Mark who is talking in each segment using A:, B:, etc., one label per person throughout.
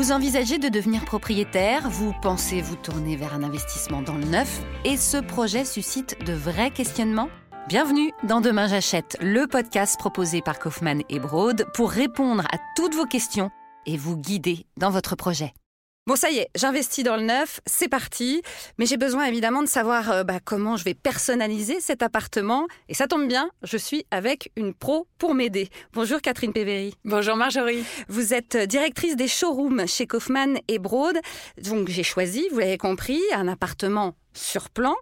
A: Vous envisagez de devenir propriétaire, vous pensez vous tourner vers un investissement dans le neuf, et ce projet suscite de vrais questionnements? Bienvenue dans Demain j'achète, le podcast proposé par Kaufmann et Broad pour répondre à toutes vos questions et vous guider dans votre projet. Bon, ça y est, j'investis dans le neuf, c'est parti. Mais j'ai besoin évidemment de savoir euh, bah, comment je vais personnaliser cet appartement. Et ça tombe bien, je suis avec une pro pour m'aider. Bonjour Catherine Pévéry.
B: Bonjour Marjorie.
A: Vous êtes directrice des showrooms chez Kaufmann et Broad. Donc j'ai choisi, vous l'avez compris, un appartement sur plan.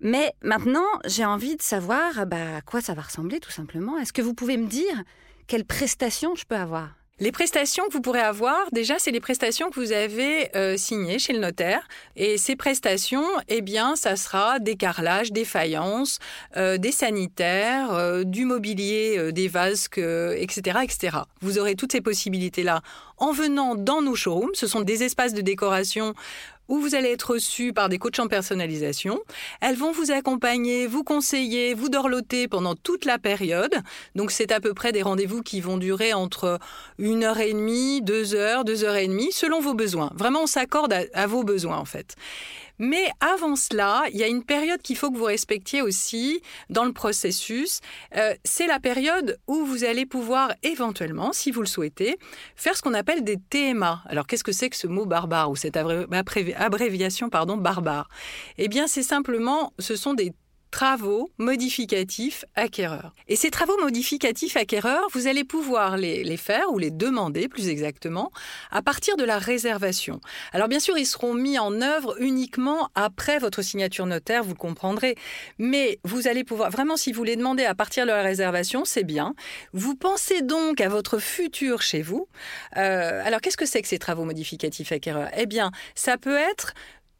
A: Mais maintenant, j'ai envie de savoir bah, à quoi ça va ressembler tout simplement. Est-ce que vous pouvez me dire quelles prestations je peux avoir?
B: Les prestations que vous pourrez avoir, déjà, c'est les prestations que vous avez euh, signées chez le notaire. Et ces prestations, eh bien, ça sera des carrelages, des faïences, euh, des sanitaires, euh, du mobilier, des vases, etc., etc. Vous aurez toutes ces possibilités-là en venant dans nos showrooms. Ce sont des espaces de décoration où vous allez être reçu par des coachs en personnalisation. Elles vont vous accompagner, vous conseiller, vous dorloter pendant toute la période. Donc c'est à peu près des rendez-vous qui vont durer entre une heure et demie, deux heures, deux heures et demie, selon vos besoins. Vraiment, on s'accorde à vos besoins en fait. Mais avant cela, il y a une période qu'il faut que vous respectiez aussi dans le processus. Euh, c'est la période où vous allez pouvoir éventuellement, si vous le souhaitez, faire ce qu'on appelle des TMA. Alors qu'est-ce que c'est que ce mot barbare ou cette abréviation pardon barbare? Eh bien, c'est simplement, ce sont des travaux modificatifs acquéreurs. Et ces travaux modificatifs acquéreurs, vous allez pouvoir les, les, faire ou les demander plus exactement à partir de la réservation. Alors bien sûr, ils seront mis en œuvre uniquement après votre signature notaire, vous le comprendrez. Mais vous allez pouvoir, vraiment, si vous les demandez à partir de la réservation, c'est bien. Vous pensez donc à votre futur chez vous. Euh, alors qu'est-ce que c'est que ces travaux modificatifs acquéreurs? Eh bien, ça peut être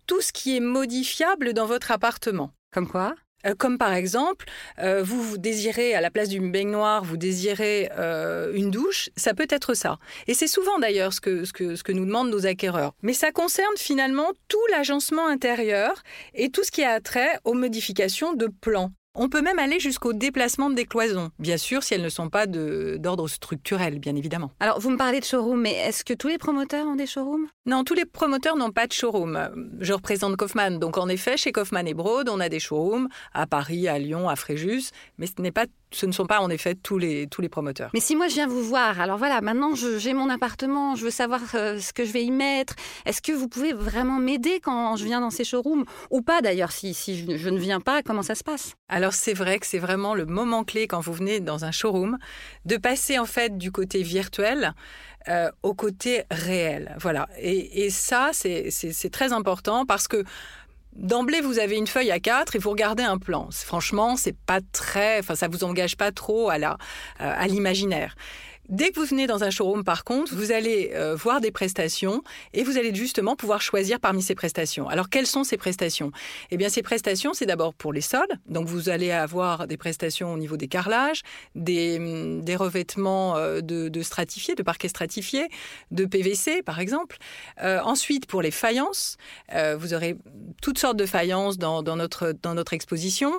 B: tout ce qui est modifiable dans votre appartement.
A: Comme quoi?
B: Comme par exemple, euh, vous, vous désirez, à la place d'une baignoire, vous désirez euh, une douche, ça peut être ça. Et c'est souvent d'ailleurs ce que, ce, que, ce que nous demandent nos acquéreurs. Mais ça concerne finalement tout l'agencement intérieur et tout ce qui a trait aux modifications de plans. On peut même aller jusqu'au déplacement des cloisons, bien sûr si elles ne sont pas d'ordre structurel, bien évidemment.
A: Alors, vous me parlez de showroom, mais est-ce que tous les promoteurs ont des showrooms?
B: Non, tous les promoteurs n'ont pas de showroom. Je représente Kaufmann, donc en effet, chez Kaufmann et Broad, on a des showrooms à Paris, à Lyon, à Fréjus, mais ce n'est pas ce ne sont pas en effet tous les, tous les promoteurs.
A: Mais si moi je viens vous voir, alors voilà, maintenant j'ai mon appartement, je veux savoir euh, ce que je vais y mettre. Est-ce que vous pouvez vraiment m'aider quand je viens dans ces showrooms Ou pas d'ailleurs, si, si je, ne viens pas, comment ça se passe?
B: Alors c'est vrai que c'est vraiment le moment clé quand vous venez dans un showroom de passer en fait du côté virtuel euh, au côté réel. Voilà. Et, et ça, c'est très important parce que D'emblée, vous avez une feuille à quatre et vous regardez un plan. Franchement, c'est pas très, enfin, ça vous engage pas trop à la, euh, à l'imaginaire. Dès que vous venez dans un showroom, par contre, vous allez euh, voir des prestations et vous allez justement pouvoir choisir parmi ces prestations. Alors, quelles sont ces prestations? Eh bien, ces prestations, c'est d'abord pour les sols. Donc, vous allez avoir des prestations au niveau des carrelages, des, des revêtements euh, de, stratifiés, de parquets stratifiés, de PVC, par exemple. Euh, ensuite, pour les faïences, vous aurez toutes sortes de faïences dans, notre, dans notre exposition.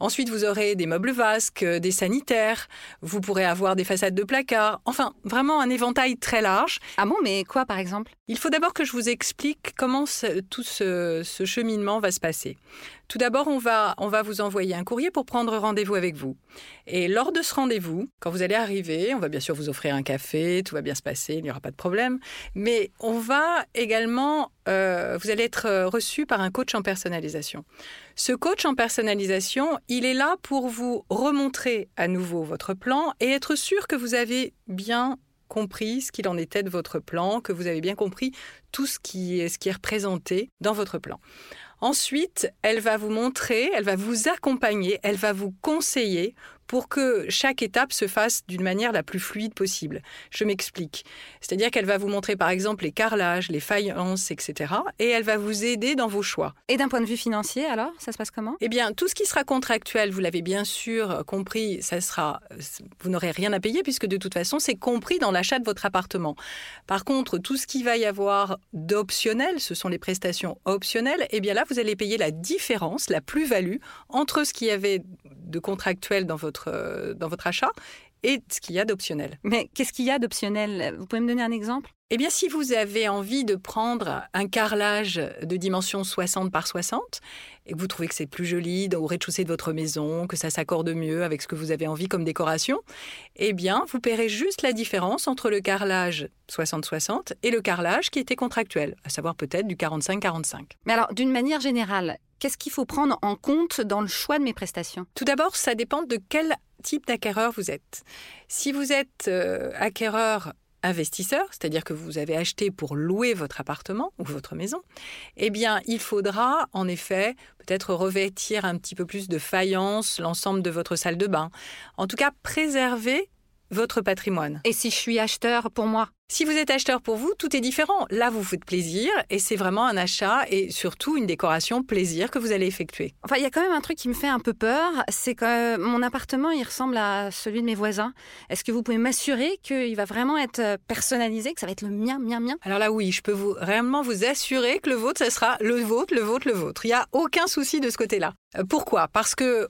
B: Ensuite, vous aurez des meubles vasques, des sanitaires. Vous pourrez avoir des façades de placards enfin vraiment un éventail très large.
A: Ah bon, mais quoi par exemple?
B: Il faut d'abord que je vous explique comment tout ce, cheminement va se passer. Tout d'abord, on va, on va vous envoyer un courrier pour prendre rendez-vous avec vous. Et lors de ce rendez-vous, quand vous allez arriver, on va bien sûr vous offrir un café, tout va bien se passer, il n'y aura pas de problème. Mais on va également, euh, vous allez être euh, reçu par un coach en personnalisation. Ce coach en personnalisation, il est là pour vous remontrer à nouveau votre plan et être sûr que vous avez bien compris ce qu'il en était de votre plan, que vous avez bien compris tout ce qui est, ce qui est représenté dans votre plan. Ensuite, elle va vous montrer, elle va vous accompagner, elle va vous conseiller pour que chaque étape se fasse d'une manière la plus fluide possible. Je m'explique. C'est-à-dire qu'elle va vous montrer par exemple les carrelages, les faïences, etc. Et elle va vous aider dans vos choix.
A: Et d'un point de vue financier, alors, ça se passe comment?
B: Eh bien, tout ce qui sera contractuel, vous l'avez bien sûr compris, ça sera, vous n'aurez rien à payer puisque de toute façon, c'est compris dans l'achat de votre appartement. Par contre, tout ce qui va y avoir d'optionnel, ce sont les prestations optionnelles, eh bien là, vous allez payer la différence, la plus-value entre ce qui y avait de contractuel dans votre, euh, dans votre achat et ce qu'il y a d'optionnel.
A: Mais qu'est-ce qu'il y a d'optionnel? Vous pouvez me donner un exemple?
B: Eh bien, si vous avez envie de prendre un carrelage de dimension 60 par 60 et que vous trouvez que c'est plus joli au rez-de-chaussée de votre maison, que ça s'accorde mieux avec ce que vous avez envie comme décoration, eh bien, vous paierez juste la différence entre le carrelage 60-60 et le carrelage qui était contractuel, à savoir peut-être du 45-45.
A: Mais alors, d'une manière générale, qu'est-ce qu'il faut prendre en compte dans le choix de mes prestations?
B: Tout d'abord, ça dépend de quel type d'acquéreur vous êtes. Si vous êtes euh, acquéreur investisseur, c'est-à-dire que vous avez acheté pour louer votre appartement ou votre maison, eh bien, il faudra en effet peut-être revêtir un petit peu plus de faïence l'ensemble de votre salle de bain. En tout cas, préserver votre patrimoine.
A: Et si je suis acheteur pour moi?
B: Si vous êtes acheteur pour vous, tout est différent. Là, vous faites plaisir et c'est vraiment un achat et surtout une décoration plaisir que vous allez effectuer.
A: Enfin, il y a quand même un truc qui me fait un peu peur, c'est que mon appartement, il ressemble à celui de mes voisins. Est-ce que vous pouvez m'assurer qu'il va vraiment être euh, personnalisé, que ça va être le mien, mien, mien?
B: Alors là, oui, je peux vous réellement vous assurer que le vôtre, ce sera le vôtre, le vôtre, le vôtre. Il n'y a aucun souci de ce côté-là. Euh, pourquoi? Parce que euh,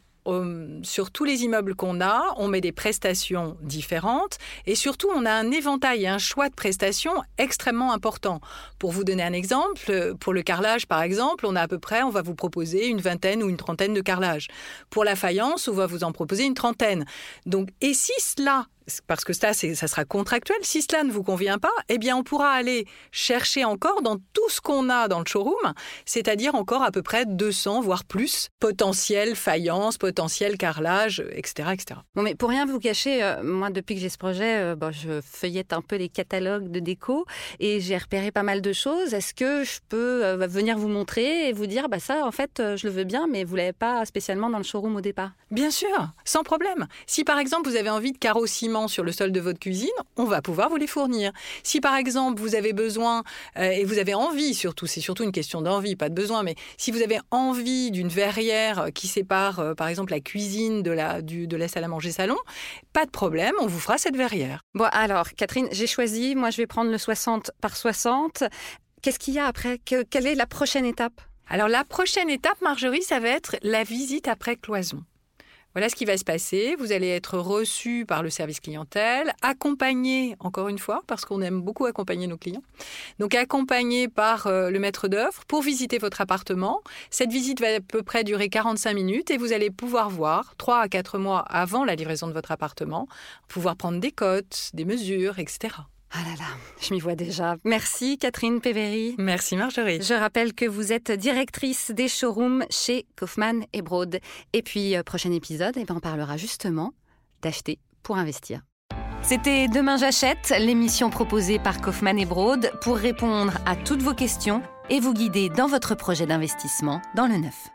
B: sur tous les immeubles qu'on a, on met des prestations différentes et surtout on a un éventail un choix de prestations extrêmement important. Pour vous donner un exemple, pour le carrelage par exemple, on a à peu près, on va vous proposer une vingtaine ou une trentaine de carrelages. Pour la faïence, on va vous en proposer une trentaine. Donc, et si cela parce que ça, ça sera contractuel. Si cela ne vous convient pas, eh bien, on pourra aller chercher encore dans tout ce qu'on a dans le showroom, c'est-à-dire encore à peu près 200, voire plus, potentiel faïence, potentiel carrelage, etc., etc.
A: Bon, mais pour rien vous cacher, euh, moi, depuis que j'ai ce projet, euh, bon, je feuillette un peu les catalogues de déco et j'ai repéré pas mal de choses. Est-ce que je peux euh, venir vous montrer et vous dire, bah ça, en fait, je le veux bien, mais vous l'avez pas spécialement dans le showroom au départ?
B: Bien sûr, sans problème. Si par exemple vous avez envie de carreaux ciment sur le sol de votre cuisine, on va pouvoir vous les fournir. Si par exemple vous avez besoin euh, et vous avez envie, surtout, c'est surtout une question d'envie, pas de besoin, mais si vous avez envie d'une verrière qui sépare euh, par exemple la cuisine de la, du, de la salle à manger salon, pas de problème, on vous fera cette verrière.
A: Bon alors Catherine, j'ai choisi, moi je vais prendre le 60 par 60. Qu'est-ce qu'il y a après? Quelle est la prochaine étape?
B: Alors la prochaine étape, Marjorie, ça va être la visite après cloison. Voilà ce qui va se passer. Vous allez être reçu par le service clientèle, accompagné, encore une fois, parce qu'on aime beaucoup accompagner nos clients, donc accompagné par euh, le maître d'œuvre pour visiter votre appartement. Cette visite va à peu près durer 45 minutes et vous allez pouvoir voir, 3 à 4 mois avant la livraison de votre appartement, pouvoir prendre des cotes, des mesures, etc.
A: Ah là là, je m'y vois déjà. Merci Catherine Péveri.
B: Merci Marjorie.
A: Je rappelle que vous êtes directrice des showrooms chez Kaufmann et Broad. Et puis, euh, prochain épisode, eh ben, on parlera justement d'acheter pour investir. C'était Demain j'achète, l'émission proposée par Kaufmann et Broad pour répondre à toutes vos questions et vous guider dans votre projet d'investissement dans le neuf.